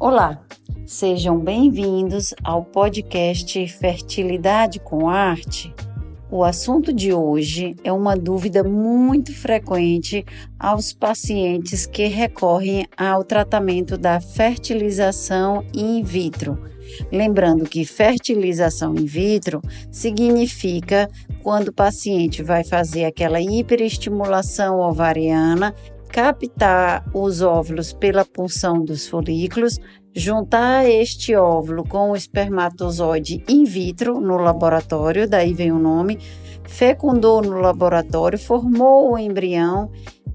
Olá, sejam bem-vindos ao podcast Fertilidade com Arte. O assunto de hoje é uma dúvida muito frequente aos pacientes que recorrem ao tratamento da fertilização in vitro. Lembrando que fertilização in vitro significa quando o paciente vai fazer aquela hiperestimulação ovariana captar os óvulos pela punção dos folículos, juntar este óvulo com o espermatozoide in vitro no laboratório, daí vem o nome, fecundou no laboratório, formou o embrião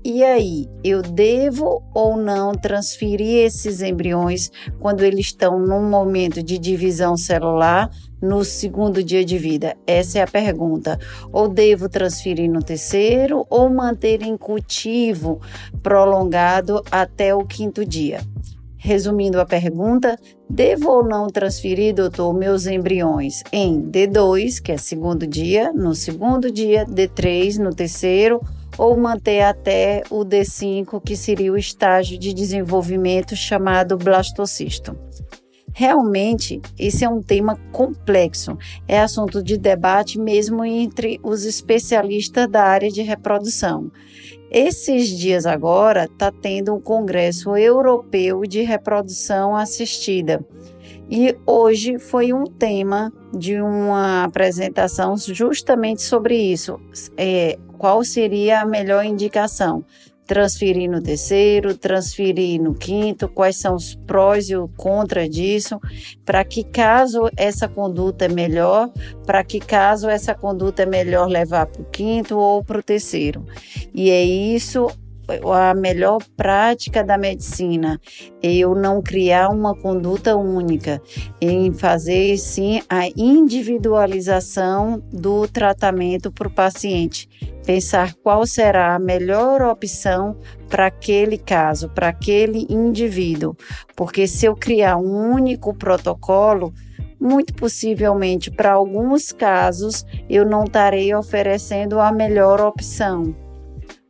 e aí, eu devo ou não transferir esses embriões quando eles estão num momento de divisão celular no segundo dia de vida? Essa é a pergunta. Ou devo transferir no terceiro ou manter em cultivo prolongado até o quinto dia? Resumindo a pergunta, devo ou não transferir, doutor, meus embriões em D2, que é segundo dia, no segundo dia, D3 no terceiro ou manter até o D5, que seria o estágio de desenvolvimento chamado blastocisto. Realmente, esse é um tema complexo, é assunto de debate mesmo entre os especialistas da área de reprodução. Esses dias agora está tendo um congresso europeu de reprodução assistida. E hoje foi um tema de uma apresentação justamente sobre isso. É, qual seria a melhor indicação? Transferir no terceiro, transferir no quinto, quais são os prós e o contra disso, para que caso essa conduta é melhor, para que caso essa conduta é melhor levar para o quinto ou para o terceiro. E é isso a melhor prática da medicina, eu não criar uma conduta única, em fazer sim a individualização do tratamento para o paciente, pensar qual será a melhor opção para aquele caso, para aquele indivíduo, porque se eu criar um único protocolo, muito possivelmente para alguns casos eu não estarei oferecendo a melhor opção.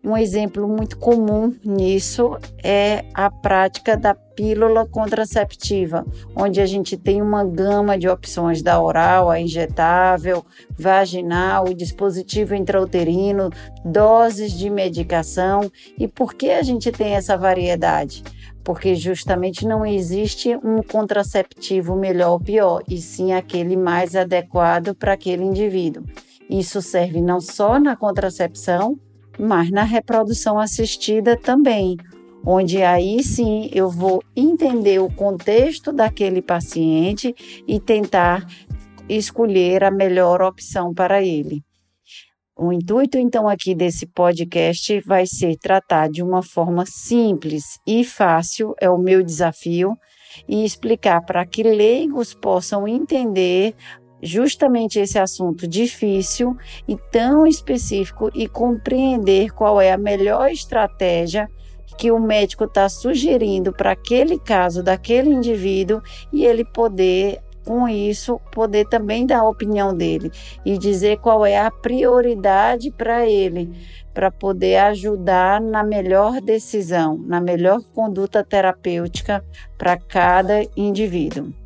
Um exemplo muito comum nisso é a prática da pílula contraceptiva, onde a gente tem uma gama de opções da oral, a injetável, vaginal, o dispositivo intrauterino, doses de medicação. E por que a gente tem essa variedade? Porque justamente não existe um contraceptivo melhor ou pior, e sim aquele mais adequado para aquele indivíduo. Isso serve não só na contracepção, mas na reprodução assistida também, onde aí sim eu vou entender o contexto daquele paciente e tentar escolher a melhor opção para ele. O intuito, então, aqui desse podcast vai ser tratar de uma forma simples e fácil, é o meu desafio, e explicar para que leigos possam entender justamente esse assunto difícil e tão específico e compreender qual é a melhor estratégia que o médico está sugerindo para aquele caso daquele indivíduo e ele poder com isso poder também dar a opinião dele e dizer qual é a prioridade para ele, para poder ajudar na melhor decisão, na melhor conduta terapêutica para cada indivíduo.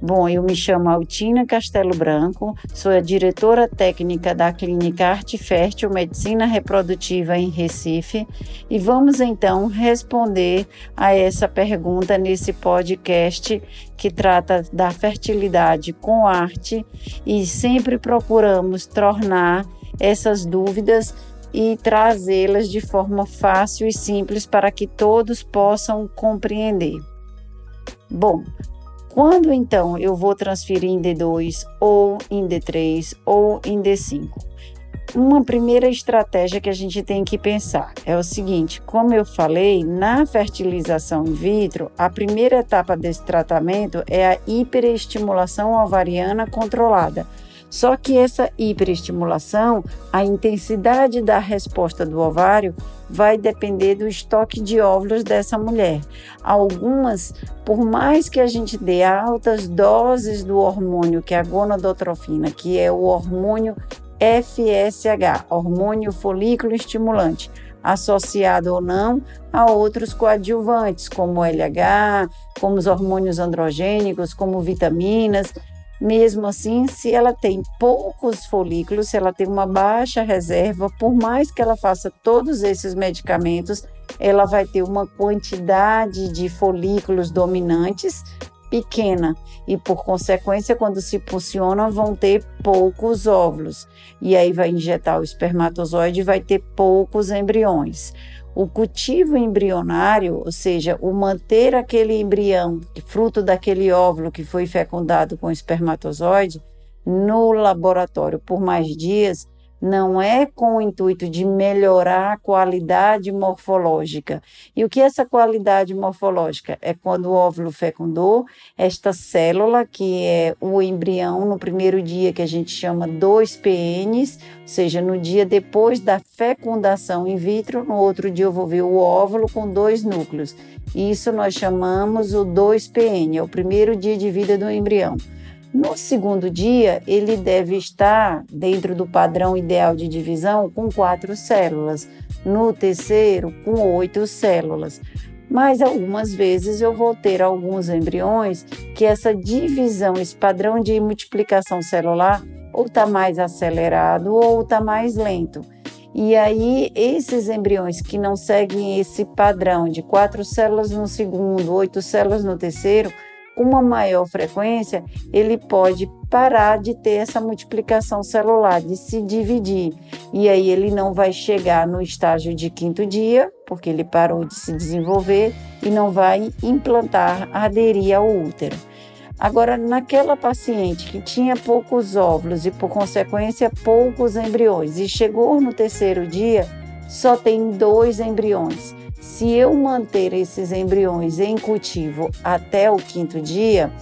Bom, eu me chamo Altina Castelo Branco, sou a diretora técnica da Clínica Arte Fértil Medicina Reprodutiva em Recife e vamos então responder a essa pergunta nesse podcast que trata da fertilidade com arte e sempre procuramos tornar essas dúvidas e trazê-las de forma fácil e simples para que todos possam compreender. Bom, quando então eu vou transferir em D2 ou em D3 ou em D5? Uma primeira estratégia que a gente tem que pensar é o seguinte: como eu falei, na fertilização in vitro, a primeira etapa desse tratamento é a hiperestimulação ovariana controlada só que essa hiperestimulação, a intensidade da resposta do ovário vai depender do estoque de óvulos dessa mulher. Algumas, por mais que a gente dê altas doses do hormônio, que é a gonadotrofina, que é o hormônio FSH, hormônio folículo estimulante, associado ou não a outros coadjuvantes, como LH, como os hormônios androgênicos, como vitaminas. Mesmo assim, se ela tem poucos folículos, se ela tem uma baixa reserva, por mais que ela faça todos esses medicamentos, ela vai ter uma quantidade de folículos dominantes pequena e, por consequência, quando se pulsiona, vão ter poucos óvulos. E aí vai injetar o espermatozoide e vai ter poucos embriões. O cultivo embrionário, ou seja, o manter aquele embrião, fruto daquele óvulo que foi fecundado com espermatozoide, no laboratório por mais dias, não é com o intuito de melhorar a qualidade morfológica. E o que é essa qualidade morfológica? É quando o óvulo fecundou, esta célula, que é o embrião no primeiro dia, que a gente chama 2PNs, ou seja, no dia depois da fecundação in vitro, no outro dia eu vou ver o óvulo com dois núcleos. Isso nós chamamos o 2PN, é o primeiro dia de vida do embrião. No segundo dia, ele deve estar dentro do padrão ideal de divisão com quatro células. No terceiro, com oito células. Mas algumas vezes eu vou ter alguns embriões que essa divisão, esse padrão de multiplicação celular, ou está mais acelerado ou está mais lento. E aí, esses embriões que não seguem esse padrão de quatro células no segundo, oito células no terceiro, uma maior frequência, ele pode parar de ter essa multiplicação celular, de se dividir. E aí ele não vai chegar no estágio de quinto dia, porque ele parou de se desenvolver e não vai implantar, aderir ao útero. Agora, naquela paciente que tinha poucos óvulos e, por consequência, poucos embriões, e chegou no terceiro dia, só tem dois embriões. Se eu manter esses embriões em cultivo até o quinto dia,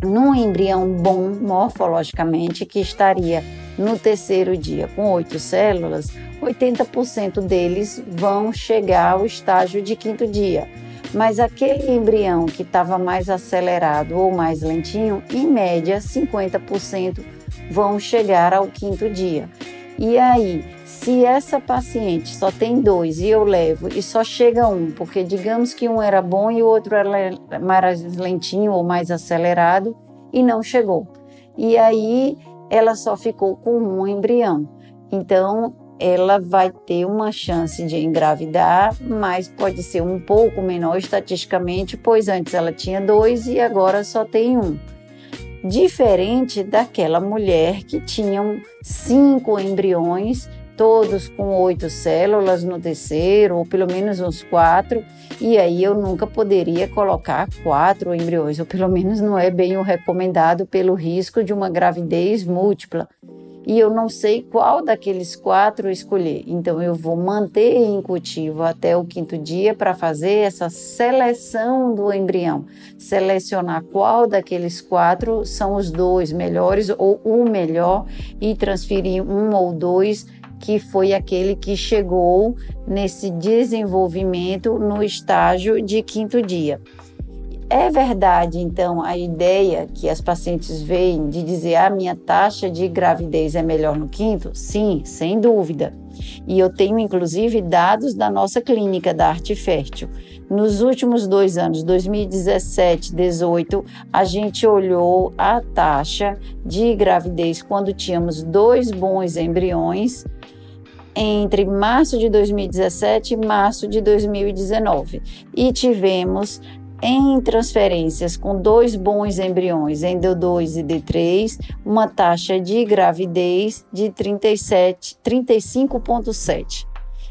num embrião bom morfologicamente, que estaria no terceiro dia com oito células, 80% deles vão chegar ao estágio de quinto dia. Mas aquele embrião que estava mais acelerado ou mais lentinho, em média, 50% vão chegar ao quinto dia. E aí, se essa paciente só tem dois e eu levo e só chega um, porque digamos que um era bom e o outro era mais lentinho ou mais acelerado e não chegou. E aí ela só ficou com um embrião. Então ela vai ter uma chance de engravidar, mas pode ser um pouco menor estatisticamente, pois antes ela tinha dois e agora só tem um diferente daquela mulher que tinham cinco embriões, todos com oito células no terceiro, ou pelo menos uns quatro, e aí eu nunca poderia colocar quatro embriões, ou pelo menos não é bem o recomendado pelo risco de uma gravidez múltipla e eu não sei qual daqueles quatro escolher. Então, eu vou manter em cultivo até o quinto dia para fazer essa seleção do embrião, selecionar qual daqueles quatro são os dois melhores ou o melhor e transferir um ou dois que foi aquele que chegou nesse desenvolvimento no estágio de quinto dia. É verdade, então, a ideia que as pacientes veem de dizer a ah, minha taxa de gravidez é melhor no quinto? Sim, sem dúvida. E eu tenho, inclusive, dados da nossa clínica da Arte Fértil. Nos últimos dois anos, 2017 e 2018, a gente olhou a taxa de gravidez quando tínhamos dois bons embriões entre março de 2017 e março de 2019 e tivemos em transferências com dois bons embriões em D2 e D3, uma taxa de gravidez de 37, 35,7.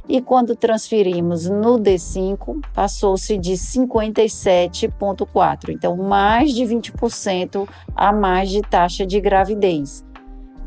E quando transferimos no D5, passou-se de 57,4. Então, mais de 20% a mais de taxa de gravidez.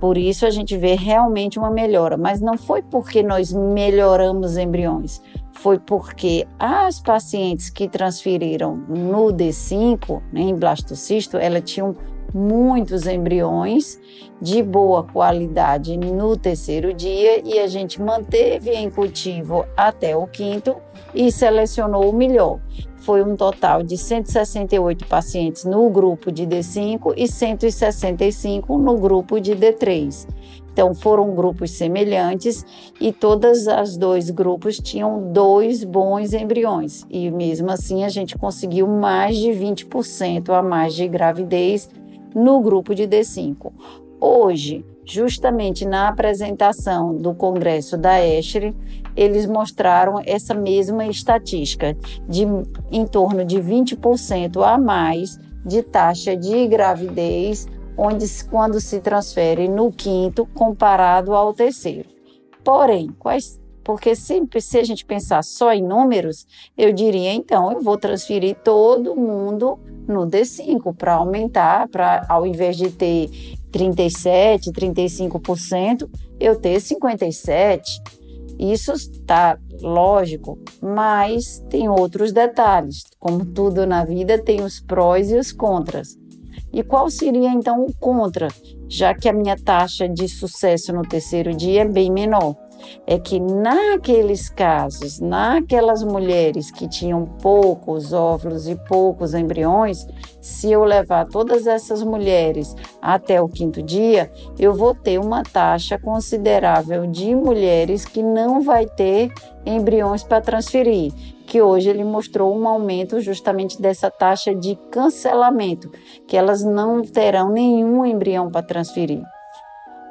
Por isso a gente vê realmente uma melhora, mas não foi porque nós melhoramos embriões, foi porque as pacientes que transferiram no D5, né, em blastocisto, elas tinham muitos embriões de boa qualidade no terceiro dia e a gente manteve em cultivo até o quinto e selecionou o melhor. Foi um total de 168 pacientes no grupo de D5 e 165 no grupo de D3. Então foram grupos semelhantes e todas as dois grupos tinham dois bons embriões e mesmo assim a gente conseguiu mais de 20% a mais de gravidez no grupo de D5. Hoje, justamente na apresentação do Congresso da Esri, eles mostraram essa mesma estatística de em torno de 20% a mais de taxa de gravidez onde quando se transfere no quinto comparado ao terceiro. Porém, quais porque sempre se a gente pensar só em números, eu diria então eu vou transferir todo mundo no D5 para aumentar, para ao invés de ter 37, 35%, eu ter 57. Isso está lógico, mas tem outros detalhes. Como tudo na vida, tem os prós e os contras. E qual seria então o contra, já que a minha taxa de sucesso no terceiro dia é bem menor? é que naqueles casos, naquelas mulheres que tinham poucos óvulos e poucos embriões, se eu levar todas essas mulheres até o quinto dia, eu vou ter uma taxa considerável de mulheres que não vai ter embriões para transferir, que hoje ele mostrou um aumento justamente dessa taxa de cancelamento, que elas não terão nenhum embrião para transferir.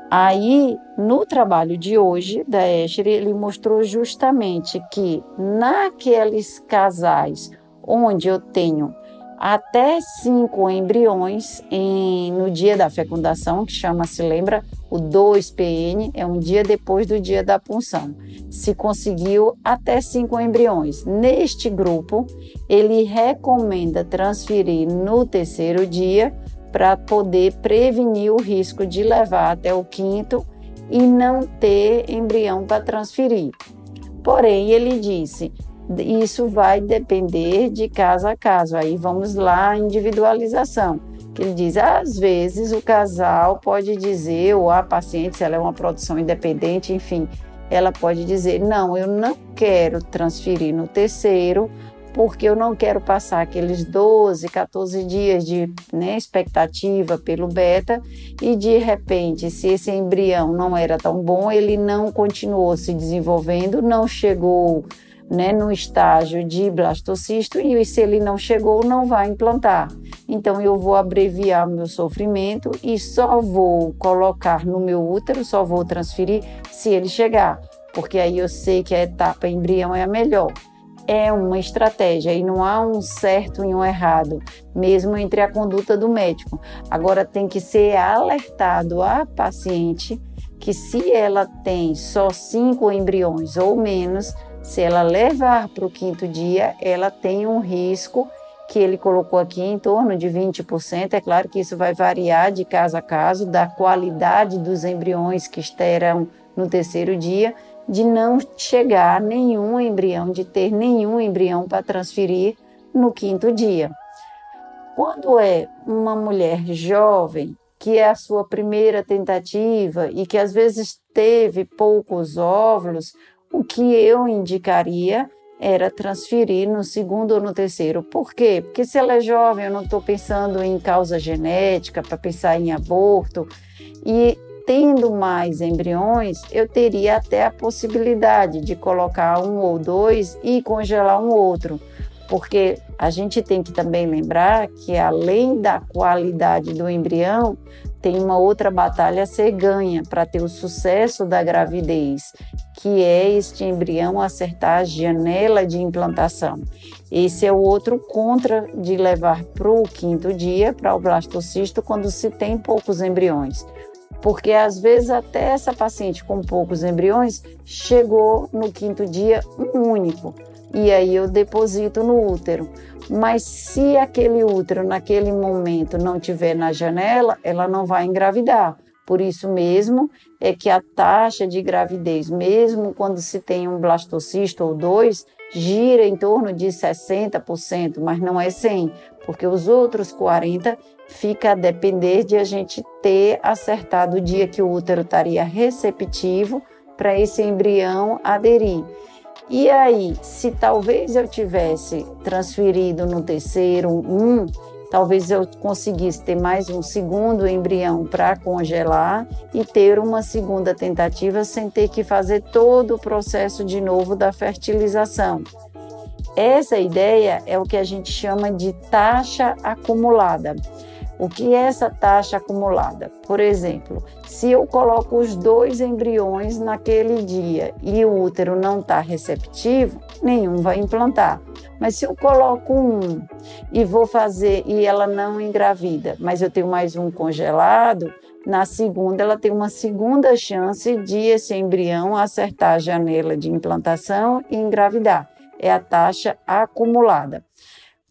Aí, no trabalho de hoje da Escher, ele mostrou justamente que naqueles casais onde eu tenho até cinco embriões em, no dia da fecundação, que chama-se, lembra, o 2PN, é um dia depois do dia da punção. Se conseguiu até cinco embriões. Neste grupo, ele recomenda transferir no terceiro dia para poder prevenir o risco de levar até o quinto e não ter embrião para transferir. Porém, ele disse, isso vai depender de caso a caso. Aí vamos lá, individualização. Que ele diz, às vezes o casal pode dizer, ou a paciente, se ela é uma produção independente, enfim, ela pode dizer, não, eu não quero transferir no terceiro, porque eu não quero passar aqueles 12, 14 dias de né, expectativa pelo beta e de repente, se esse embrião não era tão bom, ele não continuou se desenvolvendo, não chegou né, no estágio de blastocisto e se ele não chegou, não vai implantar. Então eu vou abreviar meu sofrimento e só vou colocar no meu útero, só vou transferir se ele chegar, porque aí eu sei que a etapa embrião é a melhor é uma estratégia e não há um certo e um errado, mesmo entre a conduta do médico. Agora tem que ser alertado a paciente que se ela tem só cinco embriões ou menos, se ela levar para o quinto dia, ela tem um risco que ele colocou aqui em torno de 20%. É claro que isso vai variar de caso a caso, da qualidade dos embriões que estarão no terceiro dia de não chegar nenhum embrião, de ter nenhum embrião para transferir no quinto dia. Quando é uma mulher jovem, que é a sua primeira tentativa e que às vezes teve poucos óvulos, o que eu indicaria era transferir no segundo ou no terceiro. Por quê? Porque se ela é jovem, eu não estou pensando em causa genética, para pensar em aborto, e tendo mais embriões, eu teria até a possibilidade de colocar um ou dois e congelar um outro, porque a gente tem que também lembrar que além da qualidade do embrião, tem uma outra batalha a ser ganha para ter o sucesso da gravidez, que é este embrião acertar a janela de implantação. Esse é o outro contra de levar para o quinto dia, para o blastocisto, quando se tem poucos embriões porque às vezes até essa paciente com poucos embriões chegou no quinto dia um único e aí eu deposito no útero. Mas se aquele útero naquele momento não tiver na janela, ela não vai engravidar. Por isso mesmo é que a taxa de gravidez, mesmo quando se tem um blastocisto ou dois, gira em torno de 60%, mas não é 100, porque os outros 40 fica a depender de a gente ter acertado o dia que o útero estaria receptivo para esse embrião aderir. E aí, se talvez eu tivesse transferido no terceiro um, talvez eu conseguisse ter mais um segundo embrião para congelar e ter uma segunda tentativa sem ter que fazer todo o processo de novo da fertilização. Essa ideia é o que a gente chama de taxa acumulada. O que é essa taxa acumulada? Por exemplo, se eu coloco os dois embriões naquele dia e o útero não está receptivo, nenhum vai implantar. Mas se eu coloco um e vou fazer e ela não engravida, mas eu tenho mais um congelado, na segunda ela tem uma segunda chance de esse embrião acertar a janela de implantação e engravidar. É a taxa acumulada.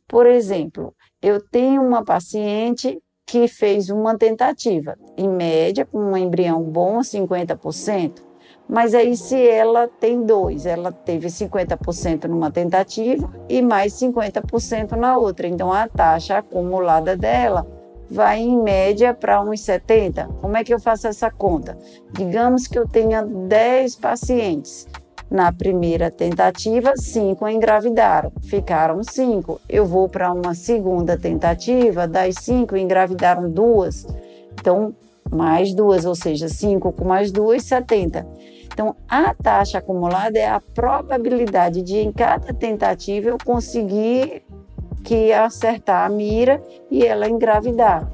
Por exemplo, eu tenho uma paciente que fez uma tentativa, em média, com um embrião bom, 50%. Mas aí, se ela tem dois, ela teve 50% numa tentativa e mais 50% na outra. Então, a taxa acumulada dela vai em média para uns 70. Como é que eu faço essa conta? Digamos que eu tenha 10 pacientes. Na primeira tentativa, cinco engravidaram, ficaram cinco. Eu vou para uma segunda tentativa, das cinco engravidaram duas, então mais duas, ou seja, cinco com mais duas, 70. Então, a taxa acumulada é a probabilidade de, em cada tentativa, eu conseguir que acertar a mira e ela engravidar.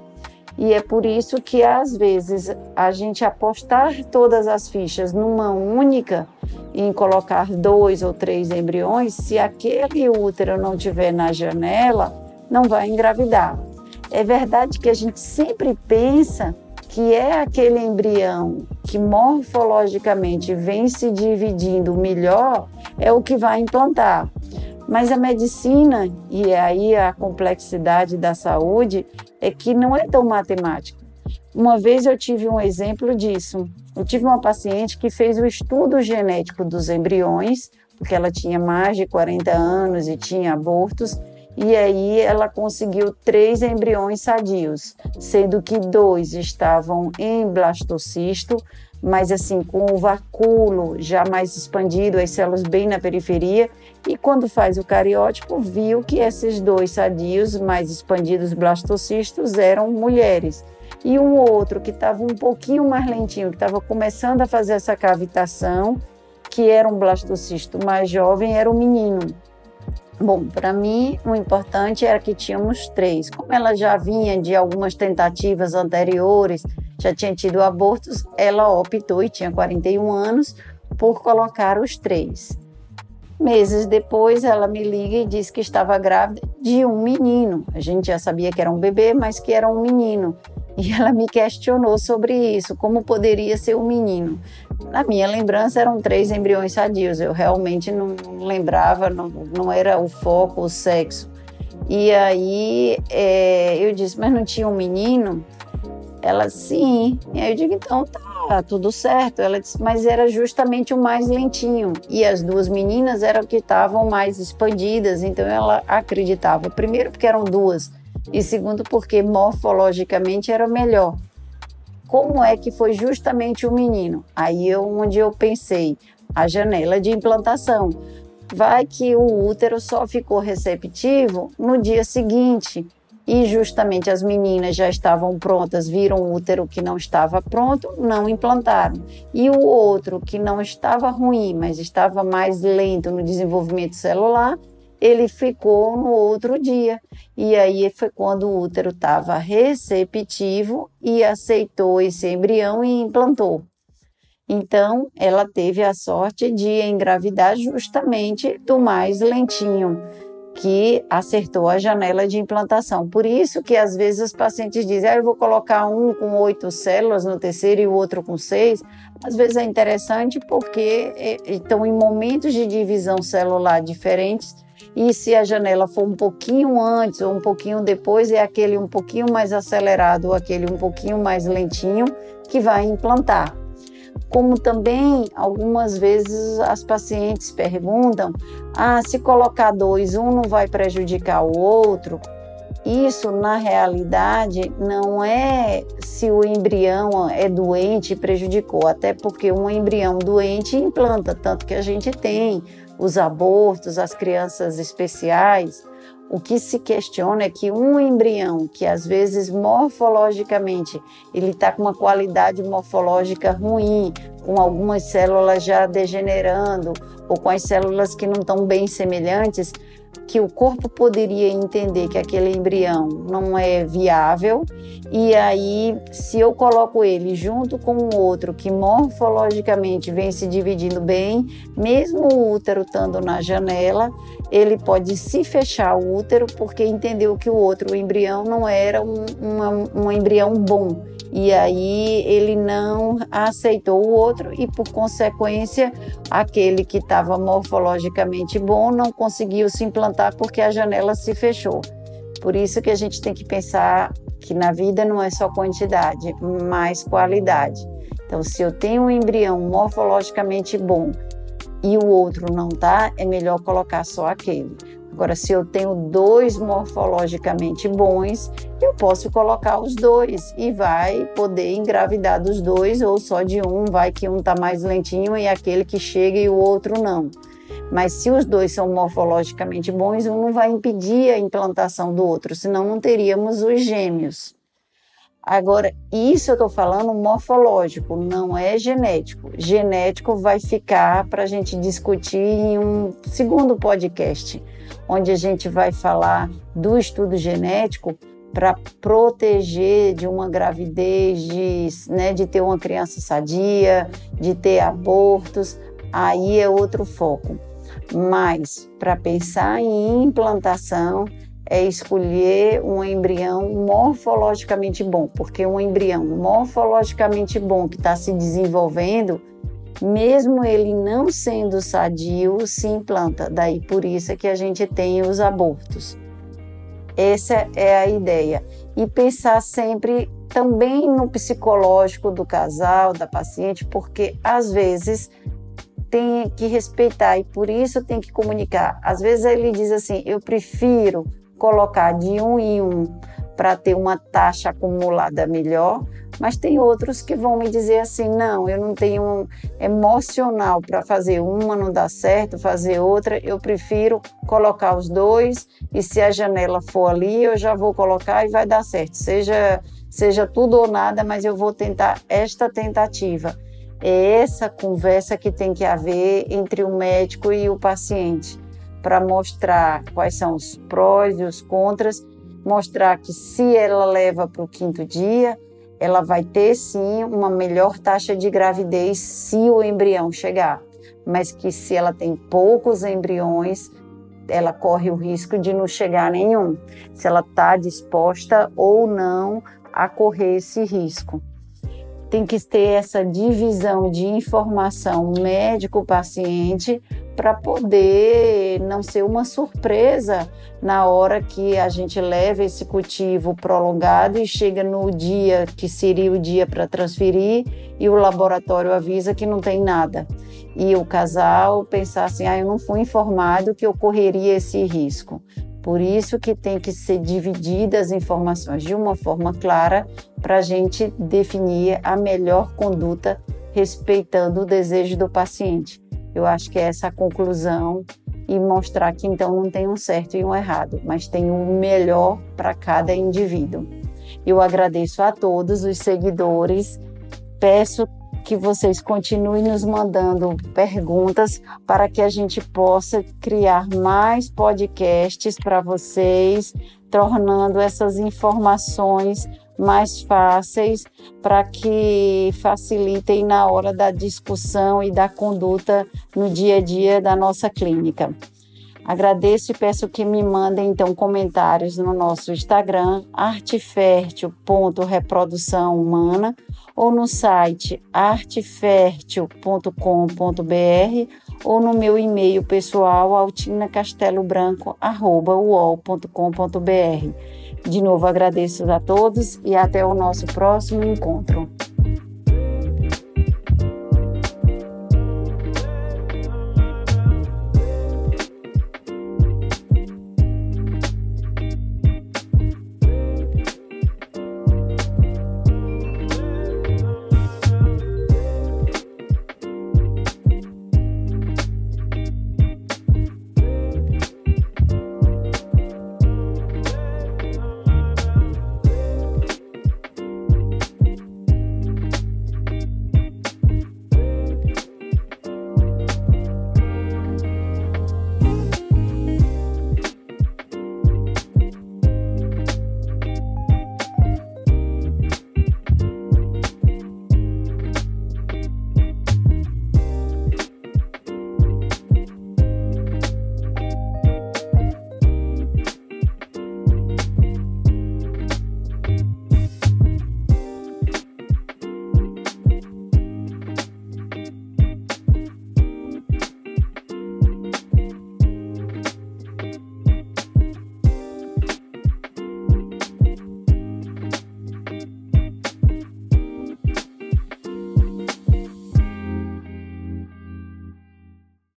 E é por isso que, às vezes, a gente apostar todas as fichas numa única, em colocar dois ou três embriões, se aquele útero não tiver na janela, não vai engravidar. É verdade que a gente sempre pensa que é aquele embrião que morfologicamente vem se dividindo melhor, é o que vai implantar. Mas a medicina, e aí a complexidade da saúde, é que não é tão matemático. Uma vez eu tive um exemplo disso. Eu tive uma paciente que fez o estudo genético dos embriões, porque ela tinha mais de 40 anos e tinha abortos, e aí ela conseguiu três embriões sadios, sendo que dois estavam em blastocisto, mas assim com o vacúolo já mais expandido, as células bem na periferia, e quando faz o cariótipo viu que esses dois sadios mais expandidos blastocistos eram mulheres. E um outro que estava um pouquinho mais lentinho, que estava começando a fazer essa cavitação, que era um blastocisto mais jovem, era um menino. Bom, para mim, o importante era que tínhamos três. Como ela já vinha de algumas tentativas anteriores, já tinha tido abortos, ela optou, e tinha 41 anos, por colocar os três. Meses depois, ela me liga e diz que estava grávida de um menino. A gente já sabia que era um bebê, mas que era um menino. E ela me questionou sobre isso, como poderia ser um menino. Na minha lembrança eram três embriões sadios, eu realmente não lembrava, não, não era o foco, o sexo. E aí é, eu disse, mas não tinha um menino? Ela, sim. E aí eu digo, então tá, tudo certo. Ela disse, mas era justamente o mais lentinho. E as duas meninas eram que estavam mais expandidas, então ela acreditava. Primeiro porque eram duas, e segundo porque morfologicamente era melhor. Como é que foi justamente o menino? Aí eu, onde eu pensei, a janela de implantação. Vai que o útero só ficou receptivo no dia seguinte e justamente as meninas já estavam prontas, viram o útero que não estava pronto, não implantaram. E o outro que não estava ruim, mas estava mais lento no desenvolvimento celular, ele ficou no outro dia. E aí foi quando o útero estava receptivo e aceitou esse embrião e implantou. Então, ela teve a sorte de engravidar justamente do mais lentinho, que acertou a janela de implantação. Por isso que às vezes os pacientes dizem, ah, eu vou colocar um com oito células no terceiro e o outro com seis. Às vezes é interessante porque estão em momentos de divisão celular diferentes e se a janela for um pouquinho antes ou um pouquinho depois, é aquele um pouquinho mais acelerado ou aquele um pouquinho mais lentinho que vai implantar. Como também algumas vezes as pacientes perguntam: ah, se colocar dois, um não vai prejudicar o outro? Isso, na realidade, não é se o embrião é doente e prejudicou, até porque um embrião doente implanta, tanto que a gente tem os abortos, as crianças especiais. O que se questiona é que um embrião que às vezes morfologicamente ele está com uma qualidade morfológica ruim, com algumas células já degenerando ou com as células que não estão bem semelhantes, que o corpo poderia entender que aquele embrião não é viável e aí se eu coloco ele junto com o outro que morfologicamente vem se dividindo bem, mesmo o útero estando na janela, ele pode se fechar o útero porque entendeu que o outro o embrião não era um, um, um embrião bom e aí ele não aceitou o outro e por consequência aquele que estava morfologicamente bom não conseguiu se implantar porque a janela se fechou. Por isso que a gente tem que pensar que na vida não é só quantidade, mas qualidade. Então, se eu tenho um embrião morfologicamente bom e o outro não tá, é melhor colocar só aquele. Agora, se eu tenho dois morfologicamente bons, eu posso colocar os dois e vai poder engravidar dos dois ou só de um, vai que um está mais lentinho e aquele que chega e o outro não. Mas se os dois são morfologicamente bons, um não vai impedir a implantação do outro, senão não teríamos os gêmeos. Agora, isso eu estou falando morfológico, não é genético. Genético vai ficar para a gente discutir em um segundo podcast, onde a gente vai falar do estudo genético para proteger de uma gravidez, de, né, de ter uma criança sadia, de ter abortos. Aí é outro foco. Mas para pensar em implantação, é escolher um embrião morfologicamente bom, porque um embrião morfologicamente bom que está se desenvolvendo, mesmo ele não sendo sadio, se implanta. Daí por isso é que a gente tem os abortos. Essa é a ideia. E pensar sempre também no psicológico do casal, da paciente, porque às vezes tem que respeitar e por isso tem que comunicar. Às vezes ele diz assim: eu prefiro colocar de um em um para ter uma taxa acumulada melhor, mas tem outros que vão me dizer assim: não, eu não tenho um emocional para fazer uma, não dá certo, fazer outra, eu prefiro colocar os dois e se a janela for ali, eu já vou colocar e vai dar certo. Seja, seja tudo ou nada, mas eu vou tentar esta tentativa. É essa conversa que tem que haver entre o médico e o paciente para mostrar quais são os prós e os contras, mostrar que se ela leva para o quinto dia, ela vai ter sim uma melhor taxa de gravidez se o embrião chegar, mas que se ela tem poucos embriões, ela corre o risco de não chegar nenhum, se ela está disposta ou não a correr esse risco. Tem que ter essa divisão de informação médico-paciente para poder não ser uma surpresa na hora que a gente leva esse cultivo prolongado e chega no dia que seria o dia para transferir e o laboratório avisa que não tem nada. E o casal pensar assim: ah, eu não fui informado que ocorreria esse risco. Por isso que tem que ser divididas as informações de uma forma clara para a gente definir a melhor conduta respeitando o desejo do paciente. Eu acho que é essa conclusão e mostrar que então não tem um certo e um errado, mas tem um melhor para cada indivíduo. Eu agradeço a todos os seguidores, peço que vocês continuem nos mandando perguntas para que a gente possa criar mais podcasts para vocês, tornando essas informações mais fáceis para que facilitem na hora da discussão e da conduta no dia a dia da nossa clínica. Agradeço e peço que me mandem então comentários no nosso Instagram artefertil.reprodução humana ou no site artefertil.com.br ou no meu e-mail pessoal altinacastelobranco@uol.com.br. De novo agradeço a todos e até o nosso próximo encontro.